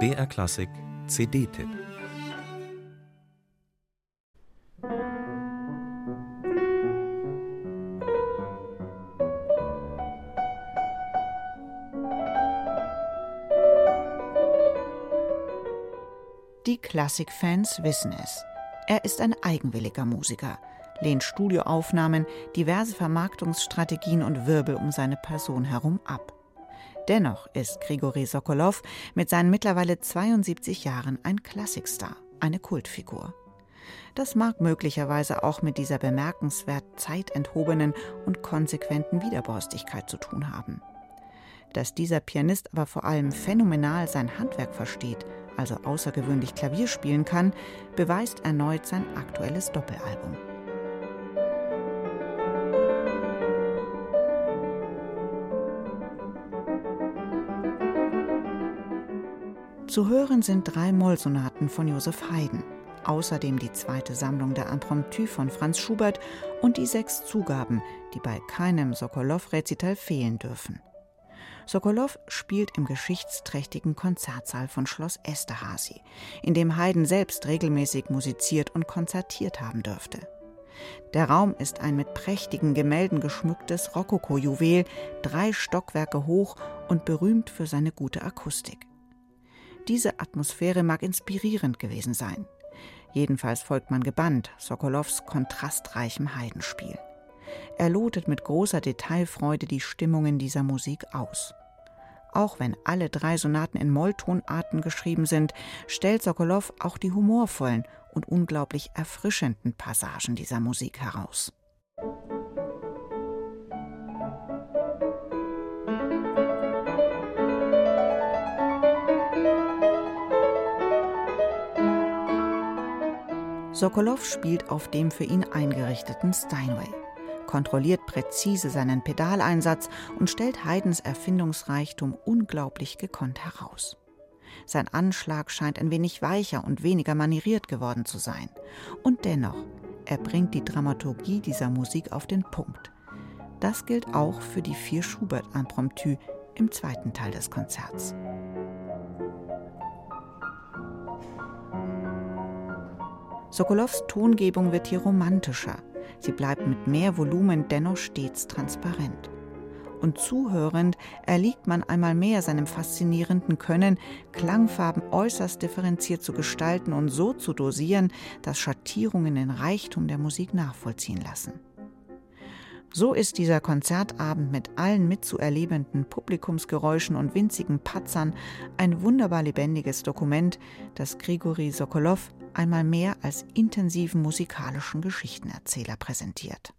BR Klassik CD-Tipp Die Klassikfans wissen es. Er ist ein eigenwilliger Musiker, lehnt Studioaufnahmen, diverse Vermarktungsstrategien und Wirbel um seine Person herum ab. Dennoch ist Grigori Sokolow mit seinen mittlerweile 72 Jahren ein Klassikstar, eine Kultfigur. Das mag möglicherweise auch mit dieser bemerkenswert zeitenthobenen und konsequenten Widerborstigkeit zu tun haben. Dass dieser Pianist aber vor allem phänomenal sein Handwerk versteht, also außergewöhnlich Klavier spielen kann, beweist erneut sein aktuelles Doppelalbum. Zu hören sind drei Mollsonaten von Josef Haydn, außerdem die zweite Sammlung der Impromptu von Franz Schubert und die sechs Zugaben, die bei keinem Sokolow-Rezital fehlen dürfen. Sokolow spielt im geschichtsträchtigen Konzertsaal von Schloss Esterhazy, in dem Haydn selbst regelmäßig musiziert und konzertiert haben dürfte. Der Raum ist ein mit prächtigen Gemälden geschmücktes Rokoko-Juwel, drei Stockwerke hoch und berühmt für seine gute Akustik. Diese Atmosphäre mag inspirierend gewesen sein. Jedenfalls folgt man gebannt Sokolows kontrastreichem Heidenspiel. Er lotet mit großer Detailfreude die Stimmungen dieser Musik aus. Auch wenn alle drei Sonaten in Molltonarten geschrieben sind, stellt Sokolow auch die humorvollen und unglaublich erfrischenden Passagen dieser Musik heraus. Sokolow spielt auf dem für ihn eingerichteten Steinway, kontrolliert präzise seinen Pedaleinsatz und stellt Haydns Erfindungsreichtum unglaublich gekonnt heraus. Sein Anschlag scheint ein wenig weicher und weniger manieriert geworden zu sein. Und dennoch, er bringt die Dramaturgie dieser Musik auf den Punkt. Das gilt auch für die vier Schubert-Impromptu im zweiten Teil des Konzerts. Sokolows Tongebung wird hier romantischer. Sie bleibt mit mehr Volumen dennoch stets transparent. Und zuhörend erliegt man einmal mehr seinem faszinierenden Können, Klangfarben äußerst differenziert zu gestalten und so zu dosieren, dass Schattierungen den Reichtum der Musik nachvollziehen lassen. So ist dieser Konzertabend mit allen mitzuerlebenden Publikumsgeräuschen und winzigen Patzern ein wunderbar lebendiges Dokument, das Grigori Sokolow einmal mehr als intensiven musikalischen Geschichtenerzähler präsentiert.